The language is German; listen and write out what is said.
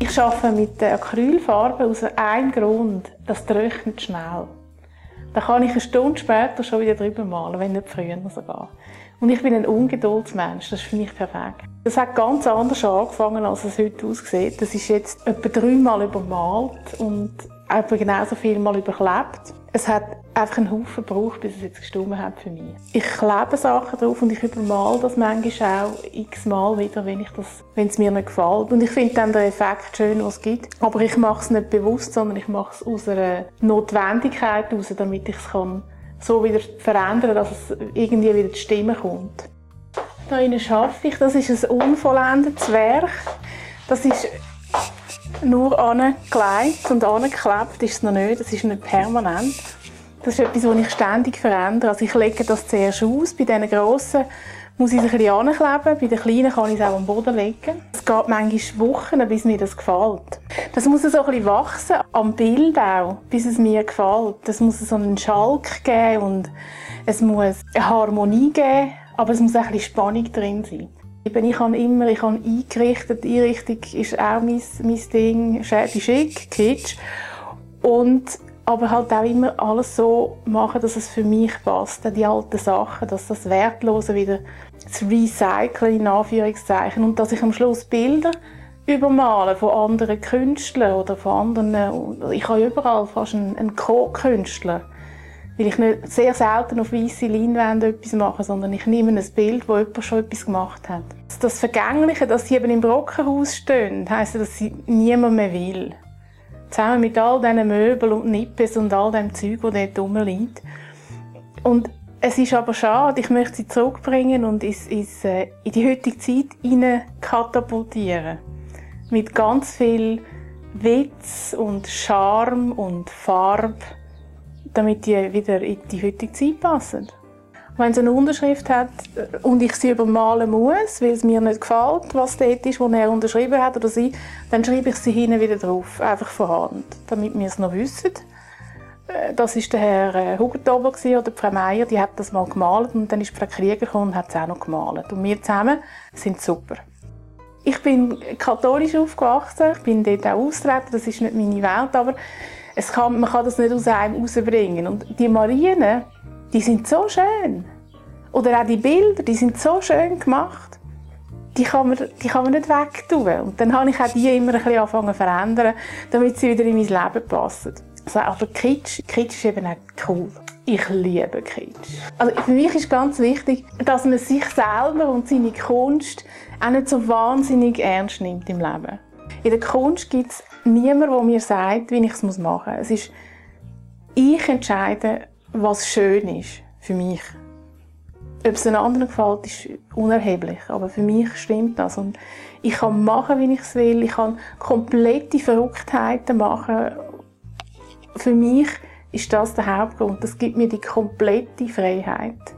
Ich arbeite mit Acrylfarbe aus einem Grund, das trocknet schnell. Da kann ich eine Stunde später schon wieder drüber malen, wenn nicht früher sogar. Und ich bin ein Ungeduldsmensch, das ist für mich perfekt. Das hat ganz anders angefangen, als es heute aussieht. Das ist jetzt etwa dreimal übermalt und etwa genauso viel mal überklebt. Es hat einfach einen Haufen gebraucht, bis es jetzt gestimmt hat für mich. Ich klebe Sachen drauf und ich übermale das manchmal auch x-mal wieder, wenn, ich das, wenn es mir nicht gefällt. Und ich finde dann den Effekt schön, was es gibt. Aber ich mache es nicht bewusst, sondern ich mache es aus einer Notwendigkeit heraus, damit ich es kann so wieder verändern, dass es irgendwie wieder die Stimme kommt. Hier schaffe ich, das ist ein unvollendetes Werk. Das ist nur angelegt und angeklebt ist es noch nicht, das ist nicht permanent. Das ist etwas, das ich ständig verändere. Also ich lege das zuerst aus, bei diesen grossen muss ich es ein bisschen ankleben, bei den kleinen kann ich es auch am Boden legen. Es geht manchmal Wochen, bis mir das gefällt. Das muss so ein bisschen wachsen, am Bild auch, bis es mir gefällt. Es muss so einen Schalk geben und es muss eine Harmonie geben, aber es muss auch ein bisschen Spannung drin sein. Ich habe immer ich habe eingerichtet, Einrichtung ist auch mein, mein Ding, schick, schick, kitsch. Und aber halt auch immer alles so machen, dass es für mich passt. Die alten Sachen, dass das Wertlose wieder zu recyceln, in Anführungszeichen. Und dass ich am Schluss Bilder übermalen von anderen Künstlern oder von anderen, ich habe überall fast einen, einen Co-Künstler. Weil ich nicht sehr selten auf weiße Leinwände etwas mache, sondern ich nehme ein Bild, wo jemand schon etwas gemacht hat. Das Vergängliche, dass sie eben im Brockenhaus stehen, heisst, dass sie niemand mehr will. Zusammen mit all diesen Möbeln und Nippes und all dem Zeug, das dort rumliegt. Und es ist aber schade, ich möchte sie zurückbringen und ins, ins, äh, in die heutige Zeit hinein katapultieren. Mit ganz viel Witz und Charme und Farbe damit die wieder in die heutige Zeit passen. Wenn es eine Unterschrift hat und ich sie übermalen muss, weil es mir nicht gefällt, was dort ist, wo er unterschrieben hat oder sie, dann schreibe ich sie hinten wieder drauf, einfach von Hand, damit wir es noch wissen. Äh, das war der Herr äh, Hugentober oder Frau Meier, die hat das mal gemalt und dann ist Frau Krieger und hat es auch noch gemalt. Und wir zusammen sind super. Ich bin katholisch aufgewachsen, ich bin dort auch austreten, das ist nicht meine Welt, aber es kann, man kann das nicht aus einem rausbringen. Und die Marien, die sind so schön. Oder auch die Bilder, die sind so schön gemacht. Die kann man, die kann man nicht wegtun. Und dann habe ich auch die immer ein bisschen angefangen zu verändern, damit sie wieder in mein Leben passen. Also, aber Kitsch, Kitsch ist eben auch cool. Ich liebe Kitsch. Also für mich ist ganz wichtig, dass man sich selber und seine Kunst auch nicht so wahnsinnig ernst nimmt im Leben. In der Kunst gibt es niemanden, der mir sagt, wie ich es machen muss. Es ist, ich entscheide, was schön ist für mich. Ob es den anderen gefällt, ist unerheblich. Aber für mich stimmt das. Und ich kann machen, wie ich es will. Ich kann komplette Verrücktheiten machen. Für mich ist das der Hauptgrund. Das gibt mir die komplette Freiheit.